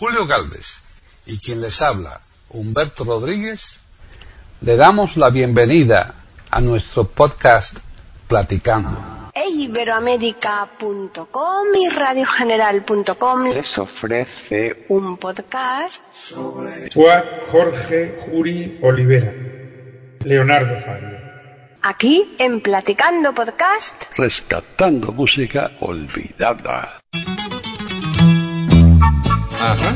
Julio Galvez y quien les habla, Humberto Rodríguez, le damos la bienvenida a nuestro podcast Platicando. Iberoamérica.com y radiogeneral.com les ofrece un podcast Fue Jorge Juri Olivera, Leonardo Fabio. aquí en Platicando Podcast. rescatando música olvidada. Ajá.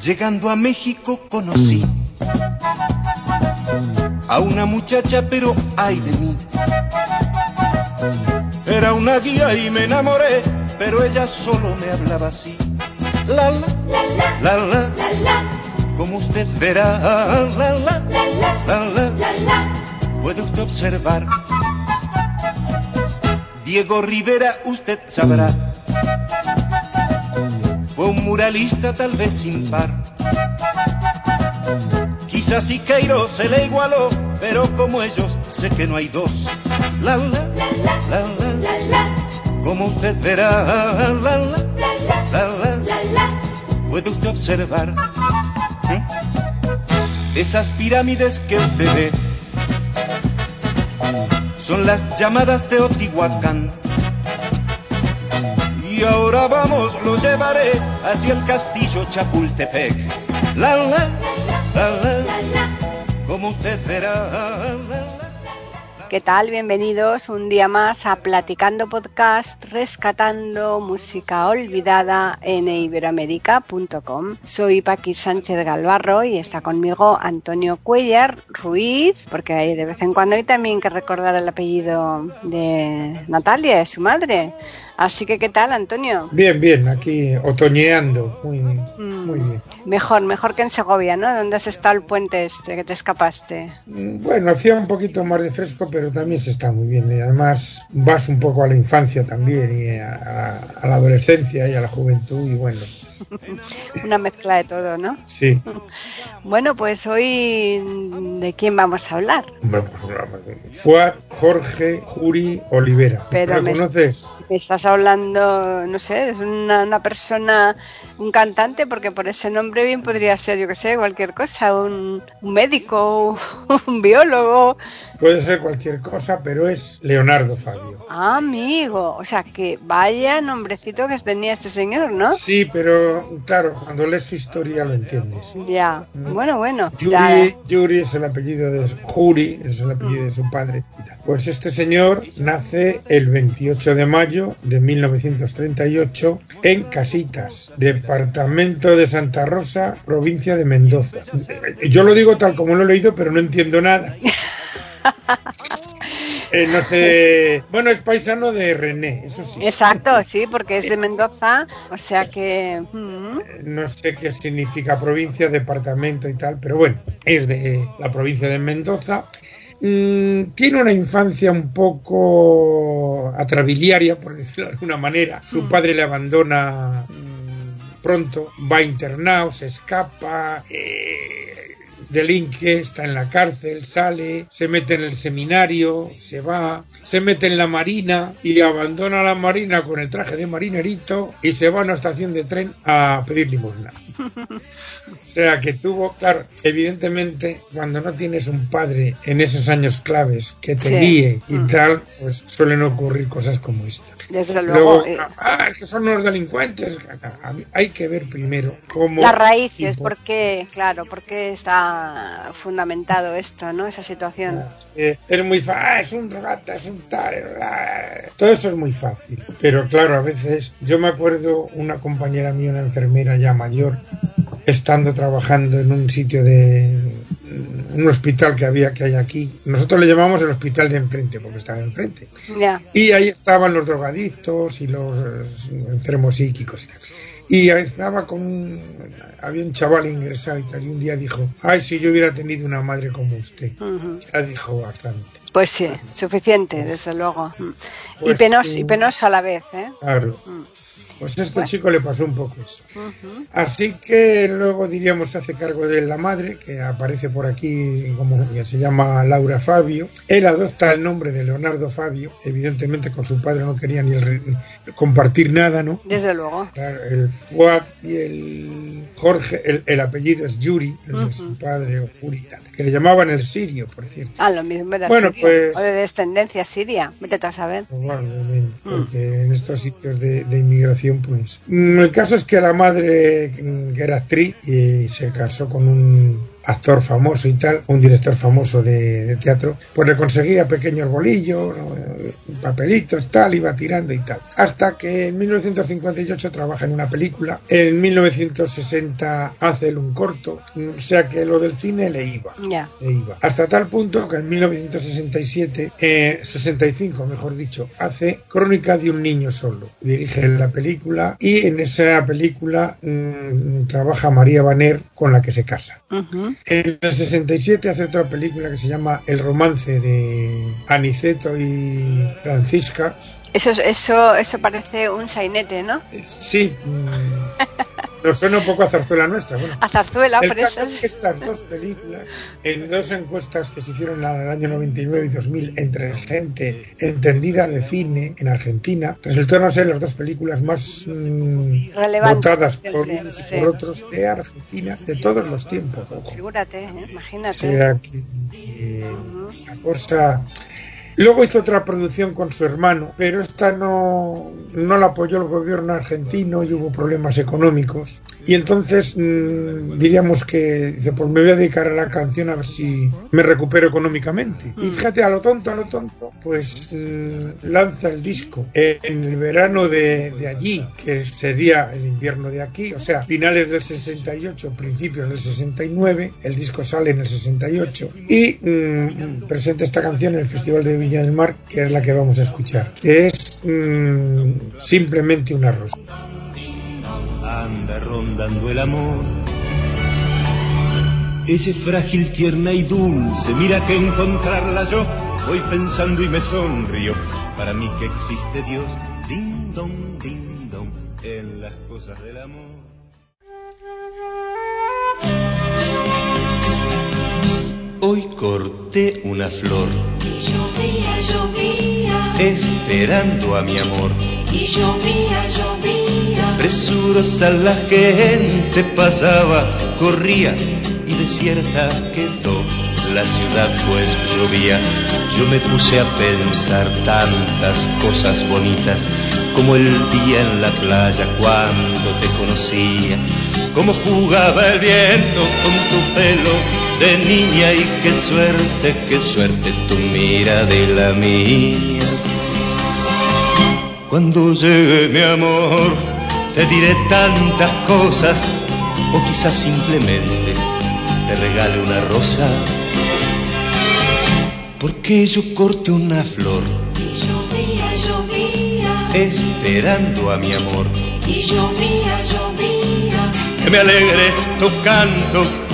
Llegando a México conocí a una muchacha, pero ay de mí. Era una guía y me enamoré, pero ella solo me hablaba así. La la, la la, como usted verá, la la, la la, puede usted observar. Diego Rivera, usted sabrá fue un muralista tal vez sin par. Quizás Siqueiro se le igualó, pero como ellos sé que no hay dos. La la, la la, como usted verá, la la, la la, puede usted observar ¿eh? esas pirámides que usted ve. Son las llamadas Teotihuacán. Y ahora vamos, lo llevaré hacia el castillo Chapultepec. La la, la la, como usted verá. La, la. ¿Qué tal? Bienvenidos un día más a Platicando Podcast, rescatando música olvidada en iberoamérica.com. Soy Paqui Sánchez Galvarro y está conmigo Antonio Cuellar Ruiz, porque hay de vez en cuando hay también que recordar el apellido de Natalia, de su madre. Así que, ¿qué tal, Antonio? Bien, bien, aquí otoñeando, muy, muy bien. Mejor, mejor que en Segovia, ¿no? ¿Dónde has estado el puente este que te escapaste? Mm, Bueno, hacía un poquito más de fresco, pero también se está muy bien. Y además vas un poco a la infancia también, y a, a- a la adolescencia y a la juventud, y bueno, Una mezcla de todo, ¿no? sí. Bueno, pues hoy, ¿de quién vamos a hablar? Pues, Fue Jorge Juri Olivera. Pero ¿Lo me- conoces? Me estás hablando, no sé, es una, una persona, un cantante, porque por ese nombre bien podría ser, yo que sé, cualquier cosa, un, un médico, un biólogo. Puede ser cualquier cosa, pero es Leonardo Fabio. Ah, amigo, o sea que vaya nombrecito que tenía este señor, ¿no? Sí, pero claro, cuando lees su historia lo entiendes. Ya, bueno, bueno. Yuri, ya. Yuri es el apellido de Juri, es el apellido de su padre. Pues este señor nace el 28 de mayo de 1938 en Casitas, departamento de Santa Rosa, provincia de Mendoza. Yo lo digo tal como lo he leído, pero no entiendo nada. Eh, no sé. Bueno, es paisano de René, eso sí. Exacto, sí, porque es de Mendoza, o sea que... mm, no sé qué significa provincia, departamento y tal, pero bueno, es de la provincia de Mendoza. Mm, tiene una infancia un poco atrabiliaria, por decirlo de alguna manera. Su padre le abandona mm, pronto, va internado, se escapa, eh, delinque, está en la cárcel, sale, se mete en el seminario, se va, se mete en la marina y abandona la marina con el traje de marinerito y se va a una estación de tren a pedir limosna. O sea que tuvo, claro, evidentemente cuando no tienes un padre en esos años claves que te Sí. guíe y Mm. tal, pues suelen ocurrir cosas como esta. Desde luego, Luego, eh, ah, es que son los delincuentes. Hay que ver primero cómo... las raíces, por- porque, claro, porque está fundamentado esto, ¿no? Esa situación. Eh, es muy fácil, ah, es un rata, es un tal, todo eso es muy fácil. Pero claro, a veces, yo me acuerdo una compañera mía, una enfermera ya mayor, estando trabajando en un sitio de un hospital que había que hay aquí. Nosotros le llamamos el hospital de enfrente, porque estaba enfrente. Y ahí estaban los drogadictos y los enfermos psíquicos. y tal. Y estaba con un, había un chaval ingresado y tal, y un día dijo, ay, si yo hubiera tenido una madre como usted. Ya dijo bastante. Pues sí, suficiente, desde luego. Mm. y, Pues, penoso, y penoso a la vez, ¿eh? Claro. Mm. Pues a este Bueno. chico le pasó un poco eso. Así que luego diríamos se hace cargo de la madre, que aparece por aquí como que se llama Laura Fabio. Él adopta el nombre de Leonardo Fabio. Evidentemente con su padre no quería ni el re- compartir nada, ¿no? Desde luego. El Fuad y el Jorge, el, el apellido es Yuri, el de su padre o Yuri, tal, que le llamaban el sirio, por cierto. Ah, lo mismo era Bueno, sirio, pues- o de descendencia siria. Vete tú a saber. Probablemente, Mm. porque en estos sitios de, de inmigración, pues. Mm, El caso es que la madre, mm, que era actriz, y se casó con un actor famoso y tal, un director famoso de, de teatro, pues le conseguía pequeños bolillos, eh, papelitos, tal, iba tirando y tal. Hasta que en 1958 trabaja en una película, en 1960 hace él un corto, o sea que lo del cine le iba Ya. e iba. Hasta tal punto que en 1967, eh, 65 mejor dicho, hace Crónica de un niño solo. Dirige la película y en esa película mm, trabaja María Baner con la que se casa. Ujú. En el 67 hace otra película que se llama El romance de Aniceto y Francisca. Eso, es- eso, eso parece un sainete, ¿no? Eh, Sí, mm, nos suena un poco a zarzuela nuestra. Bueno, A zarzuela, El por caso eso. es que estas dos películas, en dos encuestas que se hicieron en el año 99 y 2000 entre gente entendida de cine en Argentina, resultaron ser las dos películas más mm, votadas por sí, unos y por otros de Argentina de todos los tiempos. Ojo. Figúrate, ¿eh? O imagínate. sea que eh, la cosa. Luego hizo otra producción con su hermano, pero esta no, no la apoyó el gobierno argentino y hubo problemas económicos. Y entonces mm, diríamos que dice, pues me voy a dedicar a la canción a ver si me recupero económicamente. Y fíjate, a lo tonto, a lo tonto, pues mm, lanza el disco en el verano de, de allí, que sería el invierno de aquí, o sea, finales del 68, principios del 69, el disco sale en el 68 y mm, presenta esta canción en el Festival de Del Mar, que es la que vamos a escuchar, que es mm, simplemente una rosa. anda rondando el amor. Ese frágil, tierna y dulce, mira que encontrarla yo, voy pensando y me sonrío. Para mí que existe Dios, ding dong, ding dong, en las cosas del amor. Hoy corté una flor, Y llovía, llovía, esperando a mi amor. y llovía, llovía. Presurosa la gente pasaba, corría y desierta quedó la ciudad pues llovía. Yo me puse a pensar tantas cosas bonitas como el día en la playa cuando te conocía, como jugaba el viento con tu pelo de niña y qué suerte, qué suerte tu mira de la mía. Cuando llegue mi amor, te diré tantas cosas, o quizás simplemente te regale una rosa. Porque yo corte una flor, Y llovía, llovía, esperando a mi amor. y llovía, llovía. Que me alegre tu canto,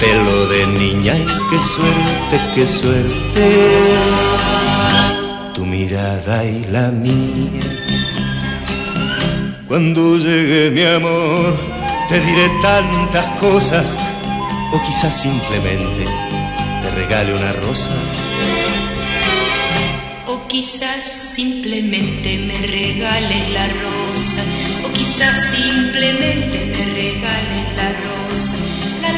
pelo de niña. Y qué suerte, qué suerte, tu mirada y la mía. Cuando llegue mi amor, te diré tantas cosas, o quizás simplemente te regale una rosa. O quizás simplemente me regales la rosa. O quizás simplemente me regales la rosa.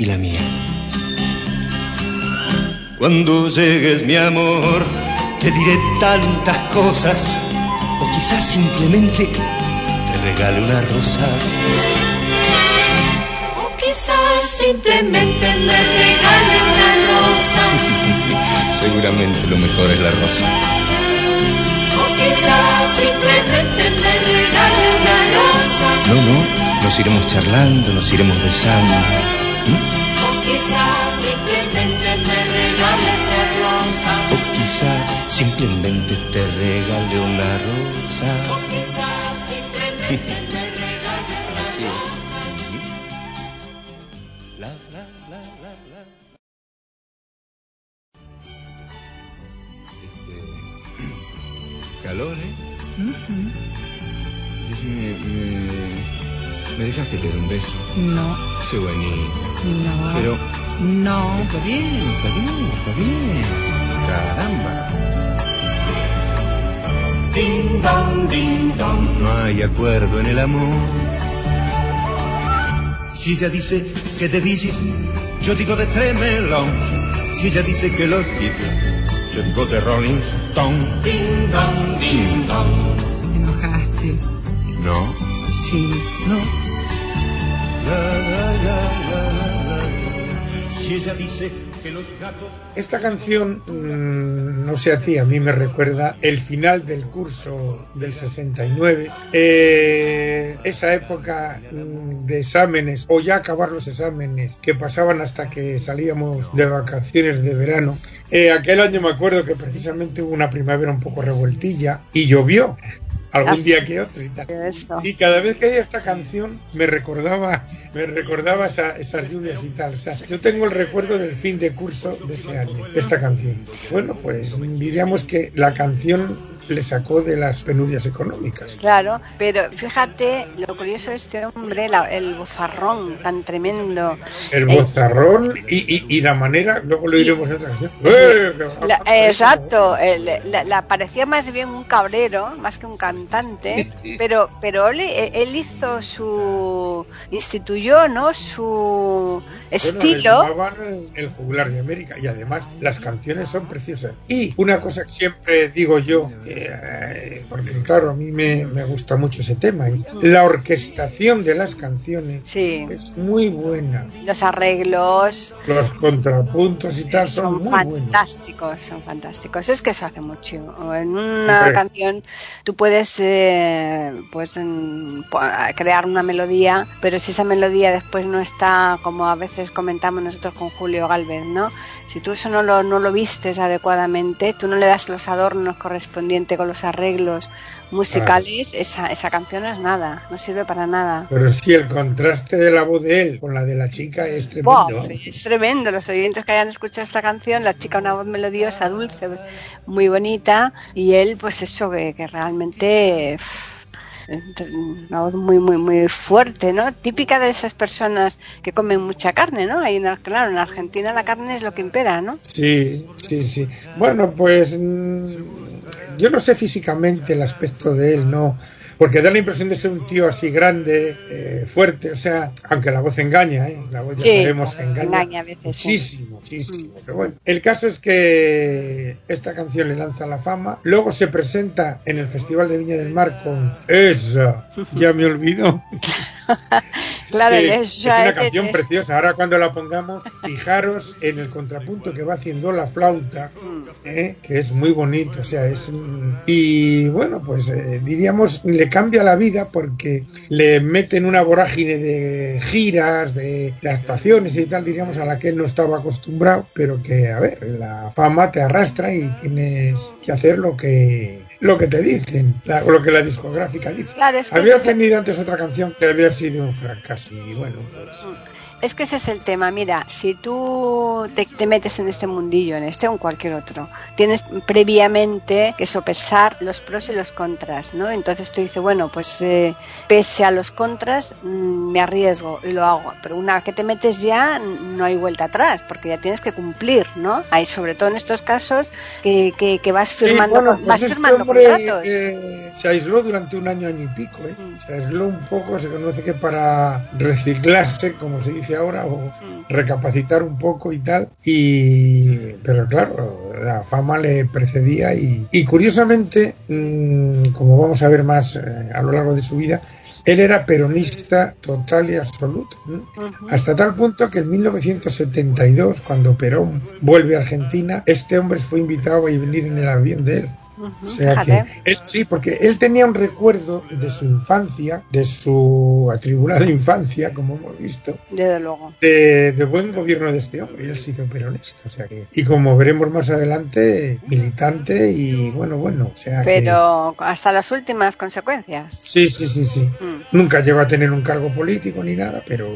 y la mía. Cuando llegues mi amor, te diré tantas cosas o quizás simplemente te regale una rosa. O quizás simplemente me regale una rosa. Seguramente lo mejor es la rosa. O quizás simplemente me regale una rosa. No, no, nos iremos charlando, nos iremos besando. O quizás simplemente me regale una rosa. O quizá simplemente te regale una rosa. O quizás simplemente me regale una Así es. rosa. La, la, la, la, la. Este, calor, ¿eh? Me, dejas que te dé un beso. No, Sé bonito. no. Pero No. está bien, está bien, está bien. Caramba. Ding dong, ding dong. No hay acuerdo en el amor. Si ella dice que de Ville, yo digo de Tremelón. Si ella dice que los Beatles, yo digo de Rolling Stone. Ding dong, ding dong. Te enojaste. No. Sí. No. Esta canción, mm, no sé a ti, a mí me recuerda el final del curso del 69, eh, esa época mm, de exámenes o ya acabar los exámenes que pasaban hasta que salíamos de vacaciones de verano. Eh, aquel año me acuerdo que precisamente hubo una primavera un poco revoltilla y llovió. Algún día que otro y tal. Eso. Y cada vez que oía esta canción me recordaba, me recordaba esa- esas lluvias y tal. O sea, yo tengo el recuerdo del fin de curso de ese año, de esta canción. Bueno, pues diríamos que la canción le sacó de las penurias económicas. Claro, pero fíjate lo curioso de este hombre, la- el bofarrón tan tremendo. El Eh, bozarrón y, y- y la manera, luego lo iremos en otra. ¡Eh! La- eh, exacto, el- la, la- parecía más bien un cabrero, más que un cantante, pero pero él, él hizo su instituyó, ¿no? Su estilo. el, el de América y además las canciones son preciosas. Y una cosa que siempre digo yo, eh, porque claro, a mí me, me gusta mucho ese tema, y la orquestación de las canciones Sí, es muy buena. los arreglos Los contrapuntos y tal son, son muy buenos. fantásticos, son fantásticos. Es que eso hace mucho. En una canción tú puedes eh, pues crear una melodía, pero si esa melodía después no está como a veces comentamos nosotros con Julio Galvez, ¿no? Si tú eso no lo, no lo vistes adecuadamente, tú no le das los adornos correspondientes con los arreglos musicales, esa, esa canción no es nada, no sirve para nada. Pero sí, el contraste de la voz de él con la de la chica es tremendo. es tremendo. Los oyentes que hayan escuchado esta canción, la chica una voz melodiosa, dulce, muy bonita, y él, pues eso, que, que realmente pff, una voz muy, muy, muy fuerte, ¿no? Típica de esas personas que comen mucha carne, ¿no? Una, claro, en Argentina la carne es lo que impera, ¿no? Sí, sí, sí. Bueno, pues mm, yo no sé físicamente el aspecto de él, no. Porque da la impresión de ser un tío así grande, eh, fuerte, o sea, aunque la voz engaña, ¿eh? La voz ya Sí, sabemos que engaña, engaña a veces, sí. muchísimo, muchísimo. Pero bueno, el caso es que esta canción le lanza la fama, luego se presenta en el Festival de Viña del Mar con esa, ya me olvidó. Claro, Eh, es una canción es- preciosa. Ahora cuando la pongamos, fijaros en el contrapunto que va haciendo la flauta, eh, que es muy bonito. O sea, es mm, y bueno, pues eh, diríamos le cambia la vida porque le meten una vorágine de giras, de, de actuaciones y tal, diríamos a la que él no estaba acostumbrado, pero que a ver, la fama te arrastra y tienes que hacer lo que lo que te dicen, la- lo que la discográfica dice. Claro, es que Había tenido antes otra canción que había sido un fracaso y bueno, pues es que ese es el tema. Mira, si tú te, te metes en este mundillo, en este o en cualquier otro, tienes previamente que sopesar los pros y los contras, ¿no? Entonces tú dices, bueno, pues eh, pese a los contras, mm, me arriesgo y lo hago. Pero una vez que te metes ya, no hay vuelta atrás, porque ya tienes que cumplir, ¿no? Hay sobre todo en estos casos que, que, que vas Sí, firmando, bueno, pues vas este firmando hombre contratos. eh, se aisló durante un año, año y pico. ¿eh? Mm. Se aisló un poco, se conoce que para reciclarse, como se dice ahora, o recapacitar un poco y tal. Y, pero claro, la fama le precedía y, y curiosamente, mm, como vamos a ver más eh, a lo largo de su vida, él era peronista total y absoluto. Hasta tal punto que en 1972, cuando Perón vuelve a Argentina, este hombre fue invitado a venir en el avión de él. O sea que él, sí, porque él tenía un recuerdo de su infancia, de su atribulada infancia, como hemos visto, Desde luego. de, de buen gobierno de este hombre. Él se hizo peronista. O sea que, y como veremos más adelante, militante y bueno, bueno. O sea que- Pero hasta las últimas consecuencias. sí, sí, sí, sí. Mm. Nunca llegó a tener un cargo político ni nada, pero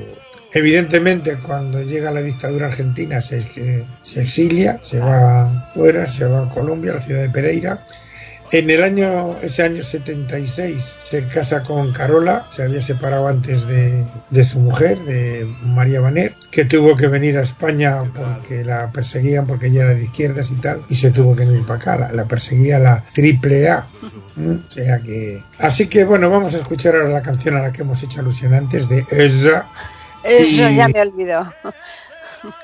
evidentemente cuando llega la dictadura argentina se, se exilia, se va fuera, se va a Colombia, a la ciudad de Pereira. En el año, ese año 76 se casa con Carola, se había separado antes de, de su mujer, de María Baner, que tuvo que venir a España porque la perseguían, porque ella era de izquierdas y tal, y se tuvo que venir para acá, la, la perseguía la triple A. ¿Mm? O sea que... Así que bueno, vamos a escuchar ahora la canción a la que hemos hecho alusión antes de ella. Eso Y- ya me olvidó.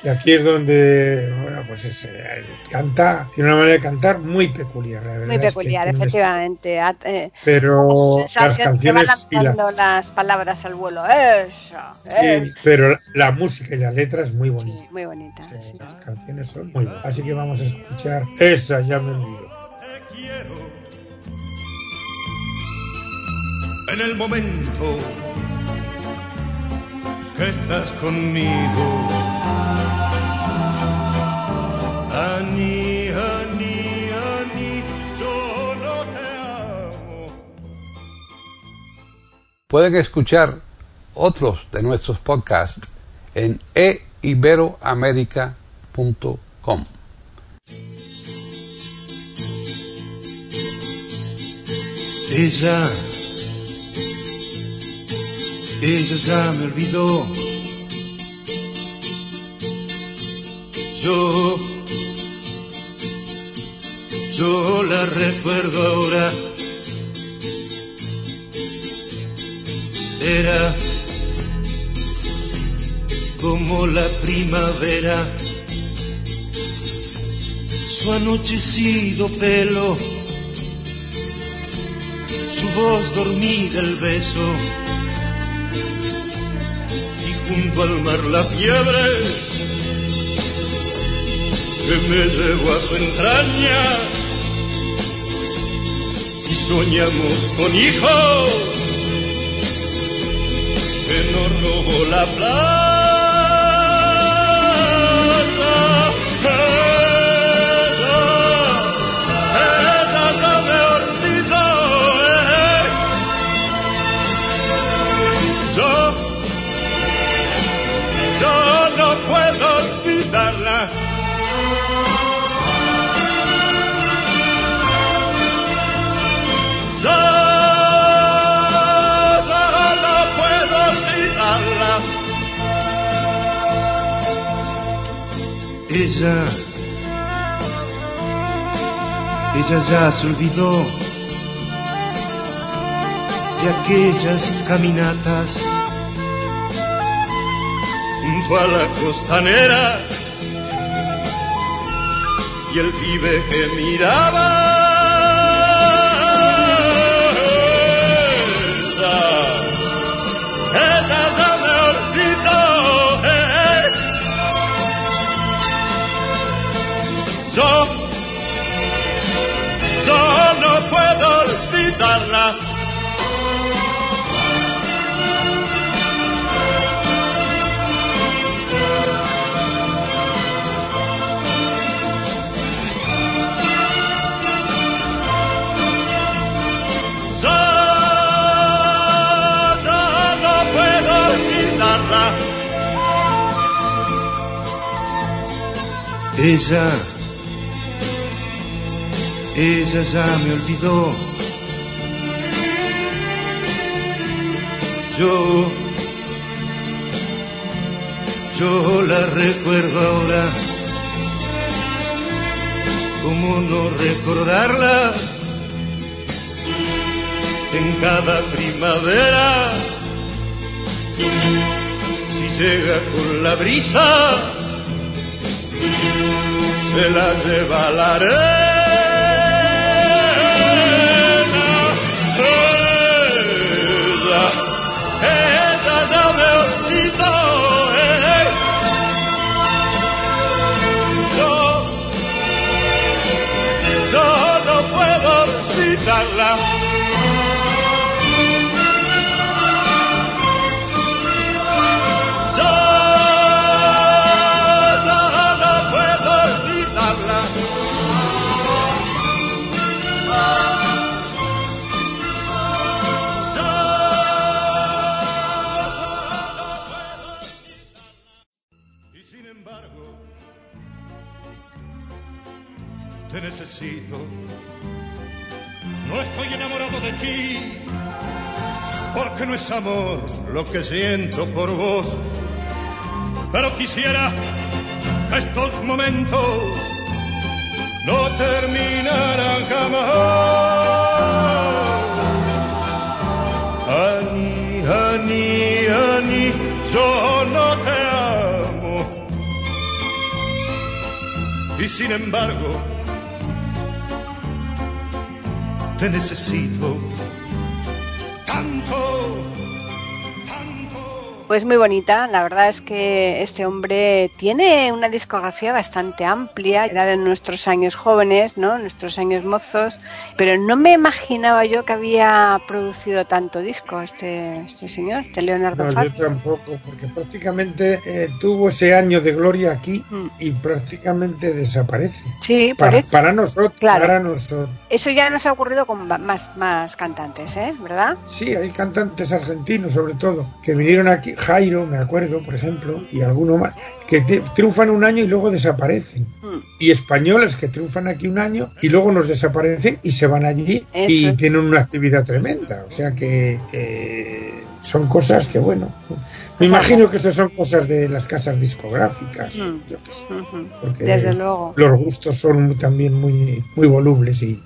Y aquí es donde, bueno, pues es, eh, canta, tiene una manera de cantar muy peculiar, la verdad. Muy es que peculiar, efectivamente. Eh, Pero sensación las canciones y la, lanzando las palabras al vuelo. Eso, sí, eso. pero la música y la letra es muy bonita. Sí, muy bonita. Sí, sí. Las canciones son muy buenas. Así que vamos a escuchar esa, ya me te quiero. En el momento que estás conmigo. Ani, Ani, Ani, yo no te amo. Pueden escuchar otros de nuestros podcasts en eiberoamerica.com. Ella, ella ya me olvidó. Yo, yo la recuerdo ahora. Era como la primavera, su anochecido pelo su voz dormida el beso junto al mar la fiebre que me llevó a su entraña y soñamos con hijos que nos robó la plaza. Ella, ella ya se olvidó de aquellas caminatas junto a la costanera y el pibe que miraba. olvidarla. Ella, ella ya me olvidó. Yo, yo la recuerdo ahora. ¿Cómo no recordarla? En cada primavera, si llega con la brisa, se la lleva olvidarla. Lo que siento por vos. Pero quisiera que estos momentos no terminaran jamás. Ani, Ani, Ani, yo no te amo. Y sin embargo, te necesito tanto. Pues muy bonita, la verdad es que este hombre tiene una discografía bastante amplia, era de nuestros años jóvenes, ¿no? Nuestros años mozos, pero no me imaginaba yo que había producido tanto disco este, este señor, este Leonardo No, Fabio. yo tampoco, porque prácticamente eh, tuvo ese año de gloria aquí Mm. y prácticamente desaparece. Sí, Para, nosotros, Claro. para nosotros. Eso ya nos ha ocurrido con más, más cantantes, ¿eh? ¿Verdad? Sí, hay cantantes argentinos sobre todo que vinieron aquí, Jairo, me acuerdo, por ejemplo, y alguno más, que triunfan un año y luego desaparecen. Mm. Y españoles que triunfan aquí un año y luego nos desaparecen y se van allí y tienen una actividad tremenda. O sea que eh, son cosas que, bueno, me imagino que esas son cosas de las casas discográficas. Mm. yo qué sé, porque Desde luego. los gustos son también muy, muy volubles y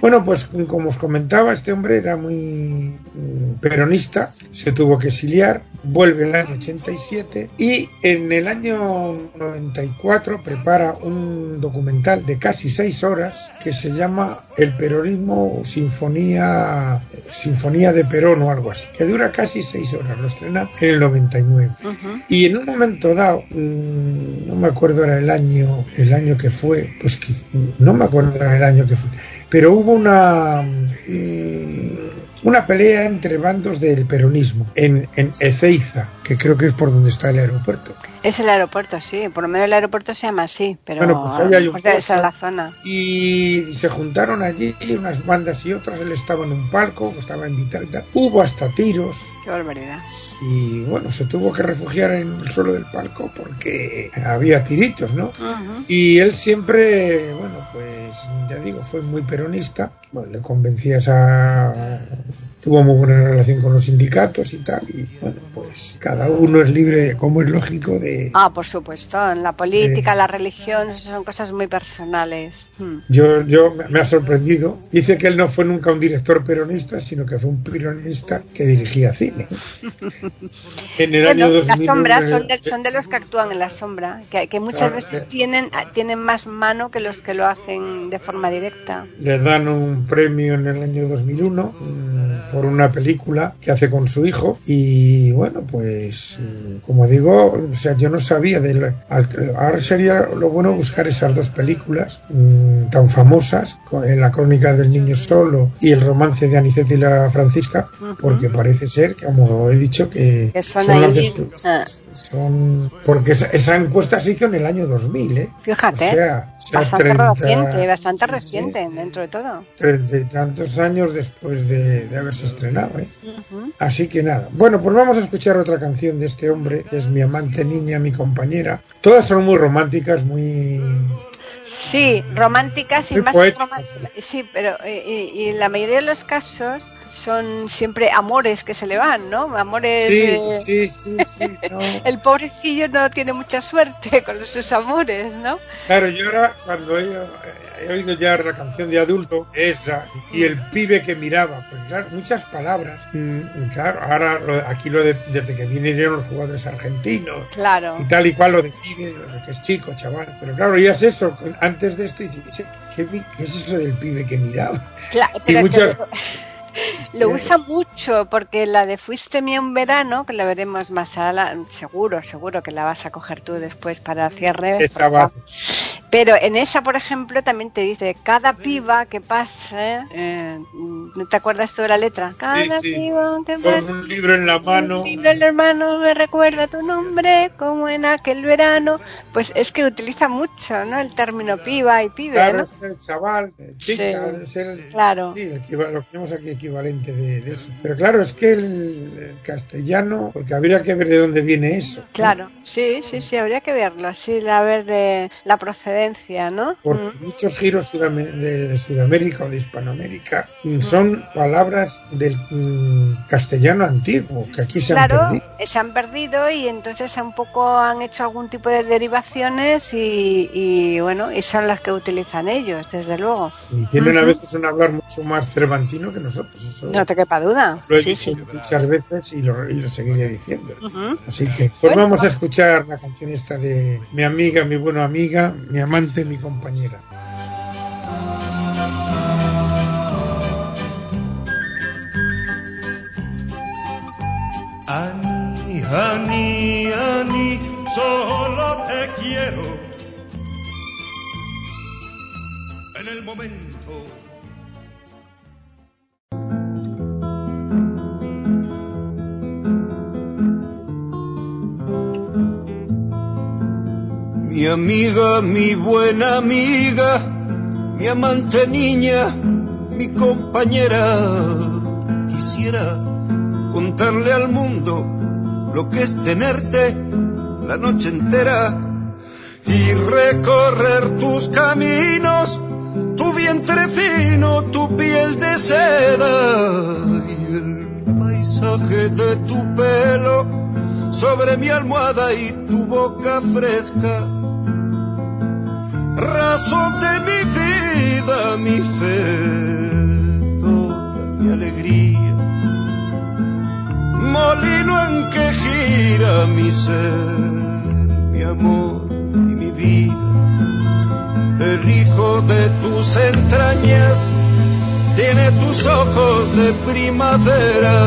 bueno pues como os comentaba este hombre era muy mm, peronista se tuvo que exiliar vuelve en el año 87 y en el año 94 prepara un documental de casi seis horas que se llama El peronismo sinfonía sinfonía de Perón o algo así que dura casi seis horas lo estrena en el 99 Ujú. y en un momento dado, mm, no me acuerdo era el año, el año que fue, pues no me acuerdo era el año que fue, pero hubo una mm, una pelea entre bandos del peronismo en, en Ezeiza, que creo que es por donde está el aeropuerto. Es el aeropuerto, sí. Por lo menos el aeropuerto se llama así, pero Bueno, pues a ahí hay un ser puesto. la zona. Y se juntaron allí unas bandas y otras, él estaba en un palco, estaba invitado. Hubo hasta tiros, Qué barbaridad. y bueno, se tuvo que refugiar en el suelo del palco porque había tiritos, ¿no? Y él siempre, bueno, pues ya digo, fue muy peronista, bueno, le convencía esa... Tuvo muy buena relación con los sindicatos y tal, y bueno, pues cada uno es libre, como es lógico, de... Ah, por supuesto. En la política, Eh. la religión, son cosas muy personales. Hmm. Yo, yo me ha sorprendido. Dice que él no fue nunca un director peronista, sino que fue un peronista que dirigía cine. En el Bueno, año 2000. las sombras son de, son de los que actúan en la sombra, que, que muchas Claro, veces eh. tienen, tienen más mano que los que lo hacen de forma directa. le dan un premio en el año 2001 mm, por una película que hace con su hijo y bueno pues mm, como digo o sea yo no sabía de lo- al- ahora sería lo bueno buscar esas dos películas mm, tan famosas en la crónica del niño solo y el romance de Anicet y la Francisca Ujú. porque parece ser como he dicho que, Que son, son las ah, son porque esa, esa encuesta se hizo en el año 2000 ¿eh? fíjate, o sea, bastante 30 reciente, bastante sí, sí reciente dentro de todo. treinta y tantos años después de, de haber haberse estrenado. ¿eh? Así que nada. Bueno, pues vamos a escuchar otra canción de este hombre, que es mi amante niña, mi compañera. Todas son muy románticas, muy... Sí, románticas y Muy más románticas. Sí, pero eh, y, y en la mayoría de los casos son siempre amores que se le van, ¿no? Amores. Sí, eh, sí, sí, sí. no. El pobrecillo no tiene mucha suerte con sus amores, ¿no? Claro, yo ahora cuando he, he oído ya la canción de adulto, esa, y el pibe que miraba, pues claro, muchas palabras. Mm, claro, ahora lo- aquí lo de, desde que vinieron los jugadores argentinos Claro. y tal y cual lo de pibe, lo que es chico, chaval. Pero claro, oías eso con- antes de esto y dices, ¿qué, qué es eso del pibe que miraba? Claro, Y que muchas- lo, usa mucho porque la de Fuiste mi un verano, que la veremos más a seguro, seguro que la vas a coger tú después para cierre. Esa. Pero en esa, por ejemplo, también te dice, cada piba que pase, eh, ¿no te acuerdas tú de la letra? Cada sí. piba que Con pase, un libro en la mano. un libro en la mano me recuerda tu nombre, como en aquel verano. Pues es que utiliza mucho, ¿no? El término piba y pibe, Claro, ¿no? es el chaval, chica, Sí, es el, claro. sí, el equiva- lo que aquí equivalente de, de eso. Pero claro, es que el, el castellano, porque habría que ver de dónde viene eso. ¿no? Claro, sí, sí, sí, habría que verlo, así, a ver de la procedencia, ¿no? Porque Mm, muchos giros de, Sudamérica o de Hispanoamérica mm, son palabras del mm, castellano antiguo, que aquí se han perdido. eh, se han perdido y entonces un poco han hecho algún tipo de derivaciones y, y, bueno, y son las que utilizan ellos, desde luego. Y tienen a Ujú. veces un hablar mucho más cervantino que nosotros. Eso No te quepa duda. lo he Sí, dicho sí. muchas veces y lo, y lo seguiré diciendo. Así que, pues Bueno, vamos a pues- escuchar la canción esta de mi amiga, mi buena amiga, mi amante, mi compañera. Ani, Ani, Ani, solo te quiero. En el momento. Mi amiga, mi buena amiga, mi amante niña, mi compañera. Quisiera contarle al mundo lo que es tenerte la noche entera y recorrer tus caminos, tu vientre fino, tu piel de seda y el paisaje de tu pelo sobre mi almohada y tu boca fresca. Razón de mi vida, mi fe, toda mi alegría. Molino en que gira mi ser, mi amor y mi vida. El hijo de tus entrañas tiene tus ojos de primavera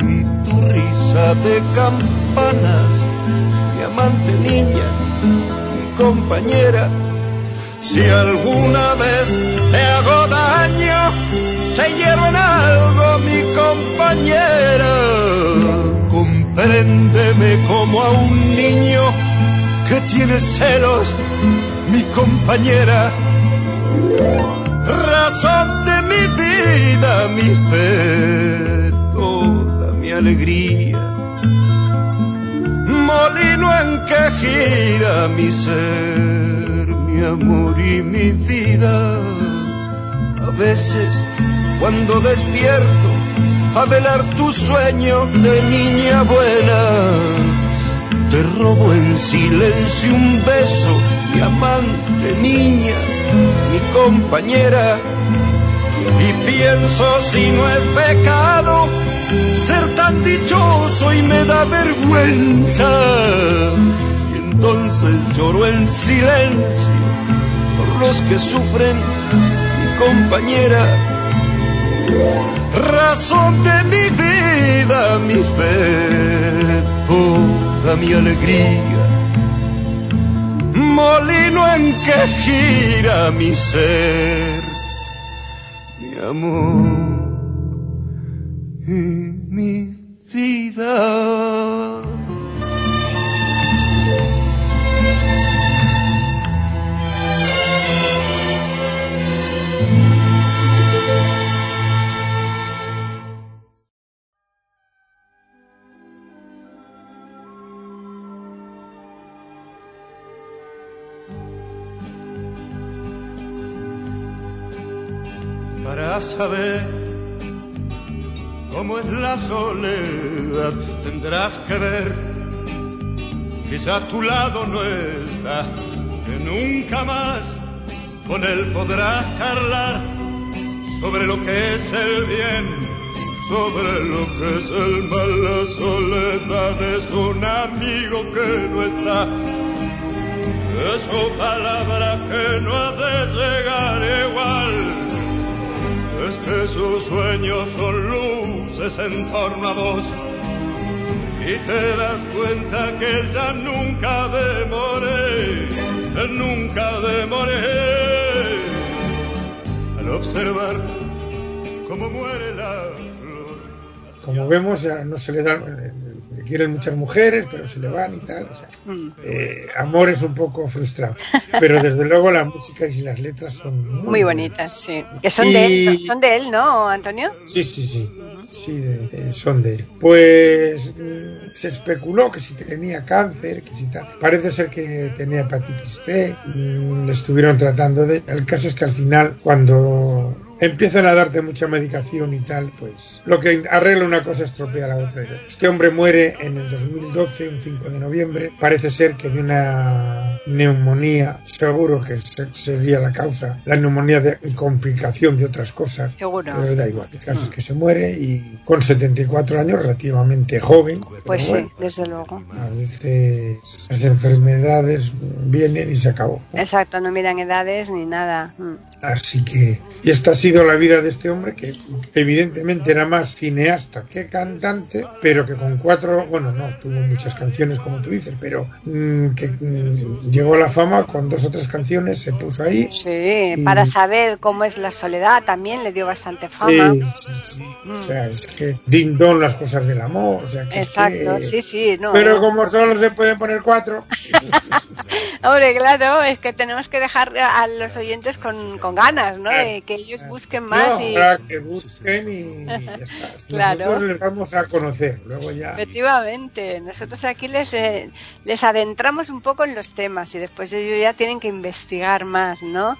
y tu risa de campanas, mi amante niña, mi compañera. Si alguna vez te hago daño, te hiero en algo, mi compañera. Compréndeme como a un niño que tiene celos, mi compañera. Razón de mi vida, mi fe, toda mi alegría. Molino en que gira mi ser, mi amor y mi vida. A veces, cuando despierto, a velar tu sueño de niña buena, te robo en silencio un beso, mi amante niña, mi compañera. Y pienso si no es pecado ser tan dichoso y me da vergüenza. Y entonces lloro en silencio por los que sufren, mi compañera. Razón de mi vida, mi fe, toda mi alegría. Molino en que gira mi ser, mi amor y mi vida. Saber cómo es la soledad. Tendrás que ver a tu lado no está, que nunca más con él podrás charlar sobre lo que es el bien, sobre lo que es el mal. La soledad es un amigo que no está. Es su palabra que no ha de llegar igual. Que sus sueños son luces en torno a vos. Y te das cuenta que ya nunca demore, él nunca demore al observar cómo muere la flor. Como vemos, ya no se le dan, eh, quieren muchas mujeres, pero se le van y tal. o sea, Mm. eh, amor es un poco frustrado. Pero desde luego la música y las letras son muy, Muy bonitas, sí. Que son de él, son de él, ¿no, Antonio? Sí, sí, sí. Sí, de- de- son de él. Pues mm, se especuló que si tenía cáncer, que si tal. Parece ser que tenía hepatitis C. Le estuvieron tratando de. El caso es que al final, cuando empiezan a darte mucha medicación y tal, pues lo que arregla una cosa estropea la otra. Este hombre muere en el 2012, un 5 de noviembre. Parece ser que de una neumonía, seguro que se- sería la causa, la neumonía de complicación de otras cosas. Seguro. Pero da igual, el caso es que se muere y con 74 años, relativamente joven. Pues sí, bueno, desde luego. A veces las enfermedades vienen y se acabó. Exacto, no miran edades ni nada. Mm. Así que, y esta ha sido la vida de este hombre que evidentemente era más cineasta que cantante, pero que con cuatro, bueno, no, tuvo muchas canciones como tú dices, pero mm, que mm, llegó a la fama con dos o tres canciones, se puso ahí. Sí, Y- para saber cómo es la soledad también le dio bastante fama. Sí, sí, sí. O sea, es que Ding Dong, las cosas del amor, o sea, que es Exacto, que- sí, sí. No, Pero no. como solo se pueden poner cuatro, Hombre, claro, es que tenemos que dejar a los oyentes con, con ganas, ¿no? De que ellos busquen más no, y... para que busquen y ya está. Claro. Nosotros les vamos a conocer, luego ya. Efectivamente, nosotros aquí les, eh, les adentramos un poco en los temas y después ellos ya tienen que investigar más, ¿no?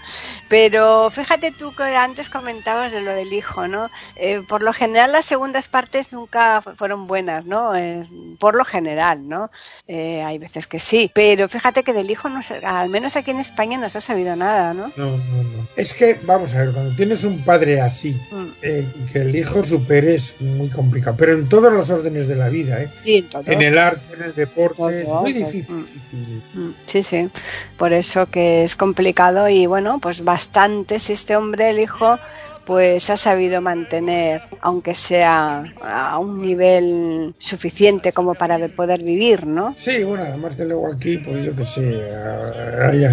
Pero fíjate tú que antes comentabas de lo del hijo, ¿no? Eh, por lo general las segundas partes nunca fu- fueron buenas, ¿no? Eh, por lo general, ¿no? Eh, hay veces que sí, pero fíjate que del hijo, no se- al menos aquí en España no se ha sabido nada, ¿no? No, no, no. Es que, vamos a ver, cuando tienes un padre así, Mm. eh, que el hijo supere es muy complicado, pero en todos los órdenes de la vida, ¿eh? Sí, en el arte, en el deporte, es muy todo. difícil. Mm. difícil. Mm, Sí, sí. Por eso que es complicado y bueno, pues bastante si este hombre, el hijo, pues ha sabido mantener, aunque sea a un nivel suficiente como para de poder vivir, ¿no? Sí, bueno, además de luego aquí, pues yo qué sé,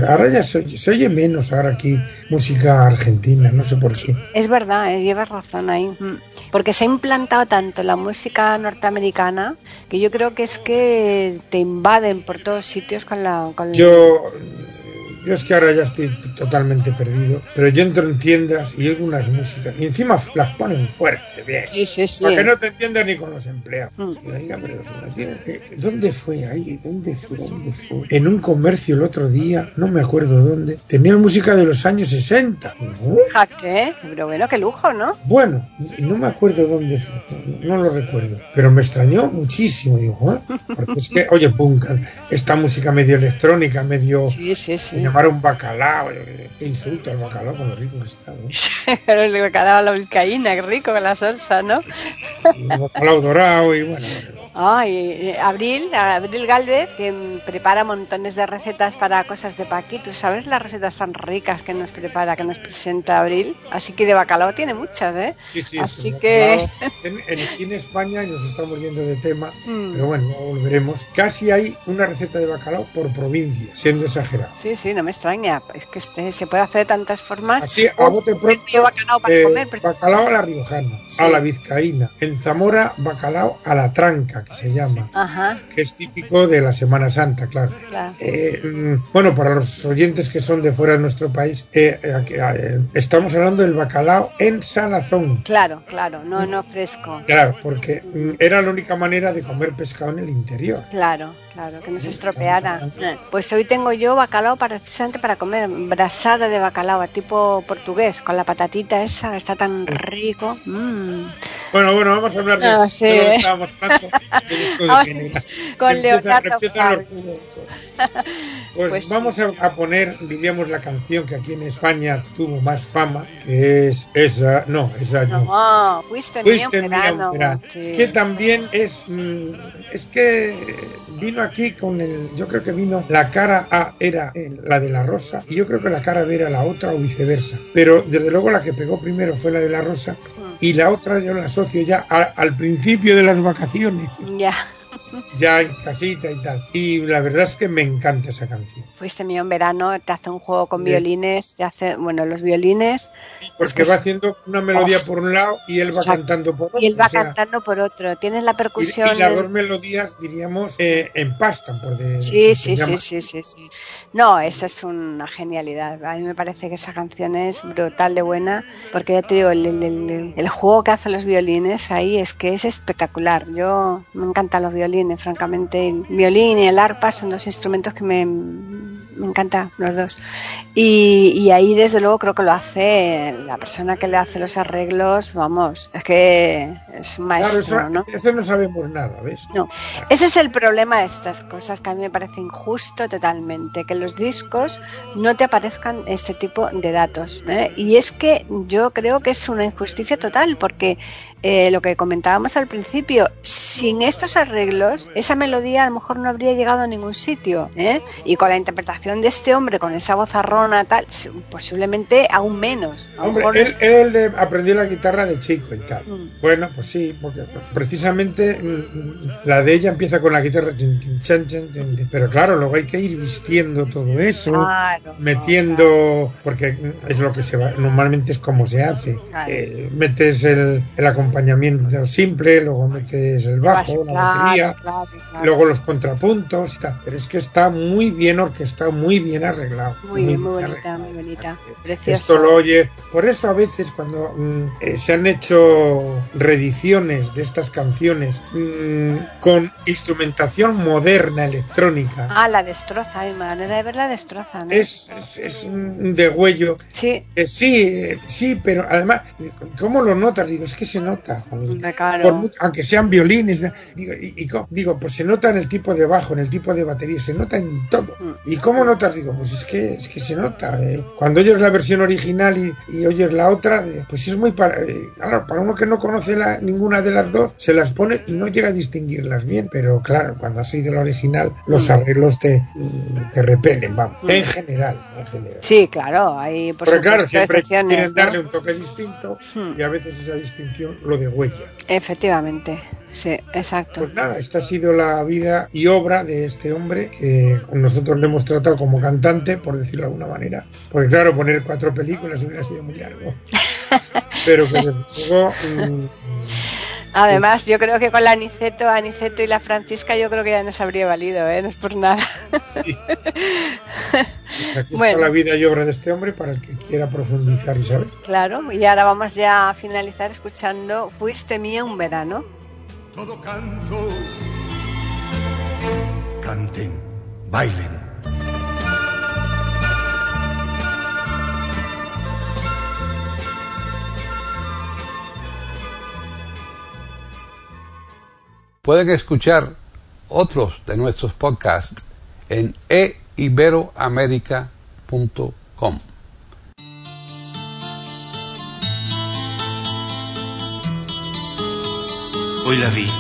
ahora ya, se, oye- se oye menos ahora aquí música argentina, no sé por qué. Es verdad, eh, llevas razón ahí. Mm. Porque se ha implantado tanto la música norteamericana que yo creo que es que te invaden por todos sitios con la... Con Yo, yo es que ahora ya estoy totalmente perdido, pero yo entro en tiendas y oigo unas músicas y encima las ponen fuerte, bien. Sí, sí, sí. Para que no te entiendas ni con los empleados. Mm. Y oiga, pero, pero tiene- ¿dónde fue ahí? ¿Dónde fue? ¿Dónde fue? En un comercio el otro día, no me acuerdo dónde, tenían música de los años 60. ¿no? Fíjate, pero bueno, qué lujo, ¿no? Bueno, no me acuerdo dónde fue, no, lo recuerdo, pero me extrañó muchísimo, digo, ¿eh? porque es que, oye, punk, esta música medio electrónica, medio, Sí, sí, sí. Llamaron bacalao, qué insulto al bacalao con lo rico que está, ¿no? Pero le quedaba la qué rico con la salsa, ¿no? Y el bacalao dorado y bueno, bueno, Ay, eh, Abril, Abril Galvez, que prepara montones de recetas para cosas de Paqui. ¿Tú sabes las recetas tan ricas que nos prepara, que nos presenta Abril? Así que de bacalao tiene muchas, ¿eh? sí, sí, Así es que- en, en- aquí en España, y nos estamos yendo de tema, Mm. pero bueno, volveremos, casi hay una receta de bacalao por provincia, siendo exagerado. Sí, sí, no me extraña. Es que este, se puede hacer de tantas formas. Así, a bote pronto, Medio bacalao para Eh, comer. pero- bacalao a la riojana, a la vizcaína. En Zamora, bacalao a la tranca, que se llama, Ajá, que es típico de la Semana Santa, claro. claro. Eh, bueno, para los oyentes que son de fuera de nuestro país, eh, eh, eh, estamos hablando del bacalao en salazón. Claro, claro, no, no fresco. Claro, porque mm, era la única manera de comer pescado en el interior. Claro, claro, que no se estropeara. Pues hoy tengo yo bacalao para, precisamente para comer, brasada de bacalao, tipo portugués, con la patatita esa, está tan rico. Mm. Bueno, bueno, vamos a hablar de, Ah, sí, de lo que eh. con Leonardo. Pues, Pues vamos a, a poner, diríamos, la canción que aquí en España tuvo más fama, que es esa, no, esa no. No, fuiste Fuiste en mía verano. verano, sí. que también es mm, es que vino aquí con el yo creo que vino la cara A era el- la de la rosa y yo creo que la cara B era la otra o viceversa. Pero desde luego la que pegó primero fue la de la rosa Mm. y la otra yo la asocio ya a- al principio de las vacaciones. Ya, ya en casita y tal y la verdad es que me encanta esa canción fuiste mío en verano, te hace un juego con Sí. violines, te hace, bueno, los violines, porque va haciendo una melodía por un lado y él va Exacto. cantando por otro y él va o sea, cantando por otro. Tienes la y, percusión. y las del- dos melodías diríamos eh, empastan por de, Sí, sí, sí, sí, sí, sí. No, esa es una genialidad. A mí me parece que esa canción es brutal de buena, porque ya te digo, el, el- el- el juego que hacen los violines ahí es que es espectacular. Yo me encantan los violines, francamente. El violín y el arpa son dos instrumentos que me, me encantan los dos. Y, y ahí, desde luego, creo que lo hace la persona que le hace los arreglos, vamos, es que es un Claro, maestro, eso, ¿no? eso no sabemos nada, ¿ves? No, ese es el problema de estas cosas que a mí me parece injusto totalmente, que los discos no te aparezcan este tipo de datos. ¿eh? Y es que yo creo que es una injusticia total, porque eh, lo que comentábamos al principio, sin estos arreglos, esa melodía a lo mejor no habría llegado a ningún sitio. ¿eh? Y con la interpretación de este hombre, con esa voz arrona, tal, posiblemente aún menos. A Hombre, mejor- él, él de- aprendió la guitarra de chico y tal. Mm. Bueno, pues sí, porque precisamente mm, la de ella empieza con la guitarra, pero claro, luego hay que ir vistiendo todo eso, Claro, metiendo, porque es lo que se va, normalmente es como se hace. Claro. Eh, metes el, el acompañamiento simple, luego metes el bajo, la batería, claro, claro. luego los contrapuntos y tal. Pero es que está muy bien orquestado, muy bien arreglado. Muy bien, muy bonita, arreglado. muy bonita. Precioso. Esto lo oye. Por eso a veces cuando mm, eh, se han hecho reediciones de estas canciones mm, con instrumentación moderna electrónica, Ah, la destroza, mi manera de verla destroza, ¿no? es, es, es un degüello. Sí, Eh, sí, eh, sí, pero además, ¿cómo lo notas? Digo, es que se nota. Por mucho- aunque sean violines, digo, y, y digo, pues se nota en el tipo de bajo, en el tipo de batería, se nota en todo. Mm. ¿Y cómo notas? Digo, pues es que es que se nota. eh. Cuando oyes la versión original y, y oyes la otra, eh, pues es muy para, eh, claro, para uno que no conoce la- ninguna de las dos, se las pone y no llega a distinguirlas bien. Pero claro, cuando has oído la original, los Mm. arreglos te, te repelen, vamos. Mm. En general, en general. Sí, claro, hay por Porque claro, siempre quieren ¿no? darle un toque distinto Hmm. y a veces esa distinción lo de huella. Efectivamente, sí, exacto. Pues nada, esta ha sido la vida y obra de este hombre que nosotros le hemos tratado como cantante, por decirlo de alguna manera. Porque claro, poner cuatro películas hubiera sido muy largo. Pero que desde luego... mm, Además, yo creo que con la Aniceto, Aniceto y la Francisca, yo creo que ya nos habría valido, ¿eh? No es por nada. sí. Aquí Bueno. está la vida y obra de este hombre para el que quiera profundizar y saber. Claro, y ahora vamos ya a finalizar escuchando Fuiste mía un verano. todo canto. Canten, bailen. Pueden escuchar otros de nuestros podcasts en eiberoamerica.com. Hoy la vi.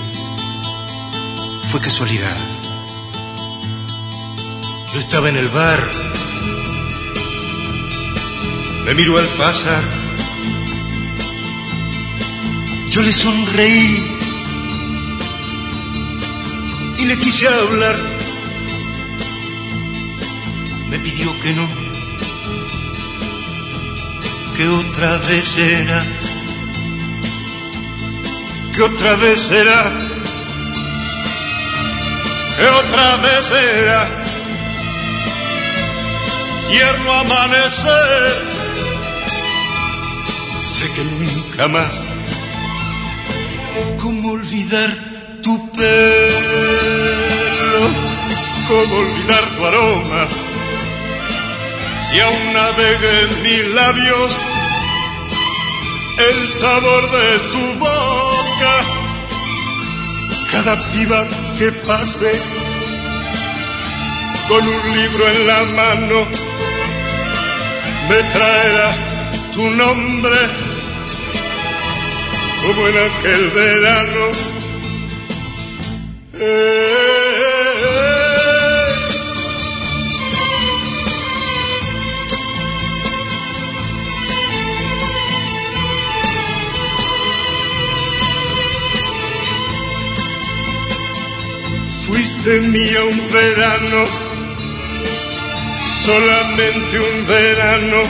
Fue casualidad. Yo estaba en el bar. Me miró al pasar. Yo le sonreí y le quise hablar. Me pidió que no, que otra vez será que otra vez será. que otra vez era tierno amanecer. Sé que nunca más, ¿cómo olvidar tu pelo? ¿Cómo olvidar tu aroma? Si aún navega en mis labios el sabor de tu boca, cada piba que pase con un libro en la mano me traerá tu nombre como en aquel verano. Fuiste mía un verano, solamente un verano.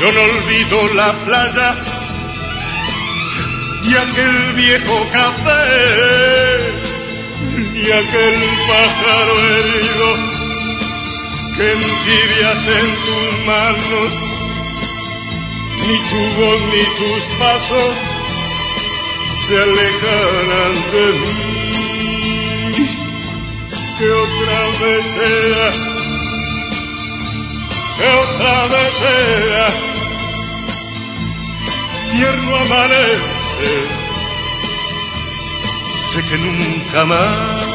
Yo no olvido la playa y aquel viejo café, y aquel pájaro herido que entibiaste en tus manos, ni tu voz ni tus pasos se alejarán de mí. Que otra vez sea, que otra vez sea, tierno amanece, sé que nunca más.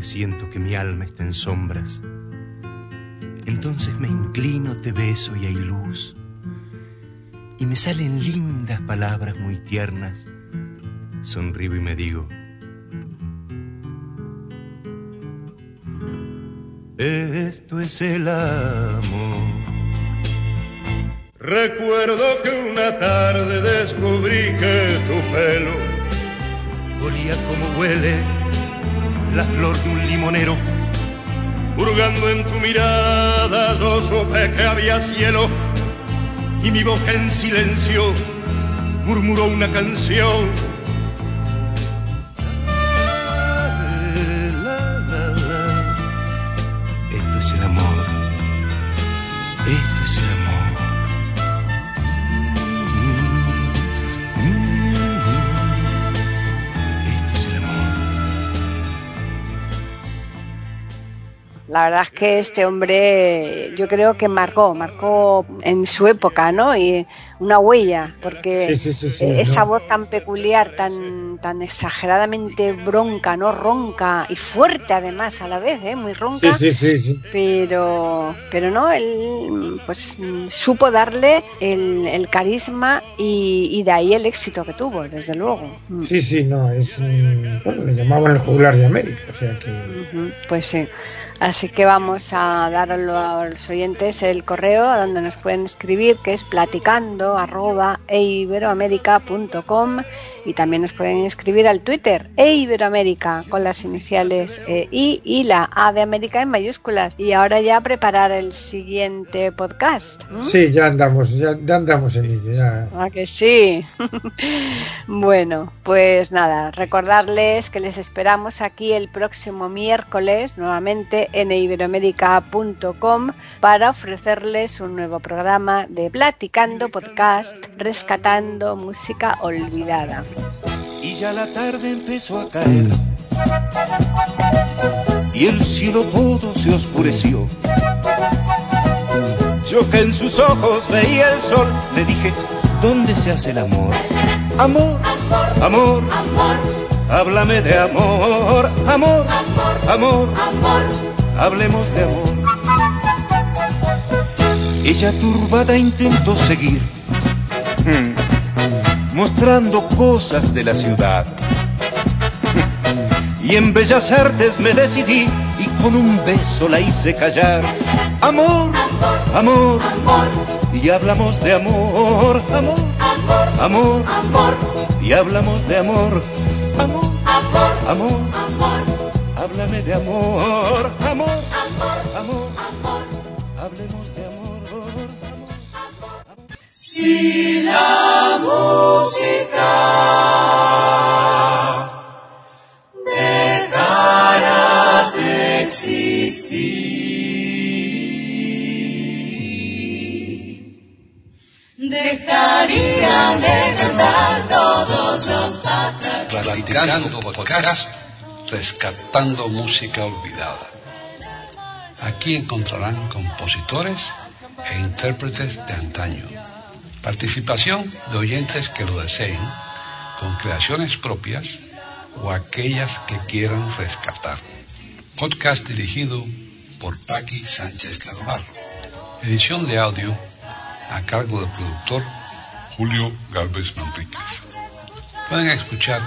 Presiento que mi alma está en sombras. Entonces me inclino, te beso y hay luz. Y me salen lindas palabras muy tiernas. Sonrío y me digo. Esto es el amor. Recuerdo que una tarde descubrí que tu pelo olía como huele la flor de un limonero. Hurgando en tu mirada yo supe que había cielo y mi boca en silencio murmuró una canción. La verdad es que este hombre yo creo que marcó, marcó en su época, ¿no? Y una huella, porque Sí, sí, sí, sí, esa ¿no? voz tan peculiar, tan, tan exageradamente bronca, ¿no? Ronca y fuerte además a la vez, ¿eh? Muy ronca. Sí, sí, sí, sí. Pero, pero no, él pues supo darle el, el carisma y, y de ahí el éxito que tuvo, desde luego. Mm. Sí, sí, no, es. Bueno, le llamaban el juglar de América, o sea que. Pues sí. Así que vamos a dar a los oyentes el correo a donde nos pueden escribir, que es platicando y también nos pueden escribir al Twitter eiberoamerica con las iniciales eh, I y la A de América en mayúsculas. Y ahora ya preparar el siguiente podcast. ¿m? Sí, ya andamos, ya, ya andamos en ello. Ya. Ah, que sí. bueno, pues nada, recordarles que les esperamos aquí el próximo miércoles nuevamente en iberoamérica.com para ofrecerles un nuevo programa de Platicando Podcast, rescatando música olvidada. Y ya la tarde empezó a caer y el cielo todo se oscureció. Yo que en sus ojos veía el sol, le dije, ¿dónde se hace el amor? Amor, amor, háblame de amor, amor, amor, hablemos de amor. Ella turbada intentó seguir, hmm, mostrando cosas de la ciudad. Y en bellas artes me decidí y con un beso la hice callar. Amor, amor, y hablamos de amor, amor, amor, amor, y hablamos de amor, amor, amor, amor, háblame de amor, amor, amor, hablemos Si la música dejara de existir, dejaría de cantar todos los. Platicando podcast, rescatando música olvidada. Aquí encontrarán compositores e intérpretes de antaño. Participación de oyentes que lo deseen, con creaciones propias o aquellas que quieran rescatar. Podcast dirigido por Paqui Sánchez Calvarro. Edición de audio a cargo del productor Julio Galvez Manríquez. Pueden escuchar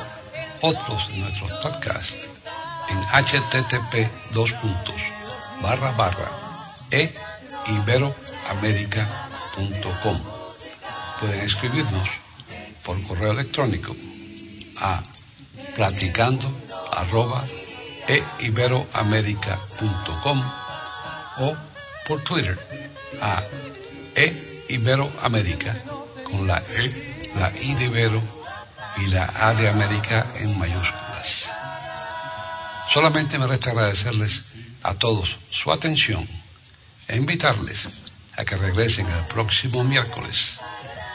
otros de nuestros podcasts en http dos puntos, barra barra e. Pueden escribirnos por correo electrónico a platicando arroba eiberoamerica.com o por Twitter a eiberoamerica con la E, la I de Ibero y la A de América en mayúsculas. Solamente me resta agradecerles a todos su atención e invitarles a que regresen el próximo miércoles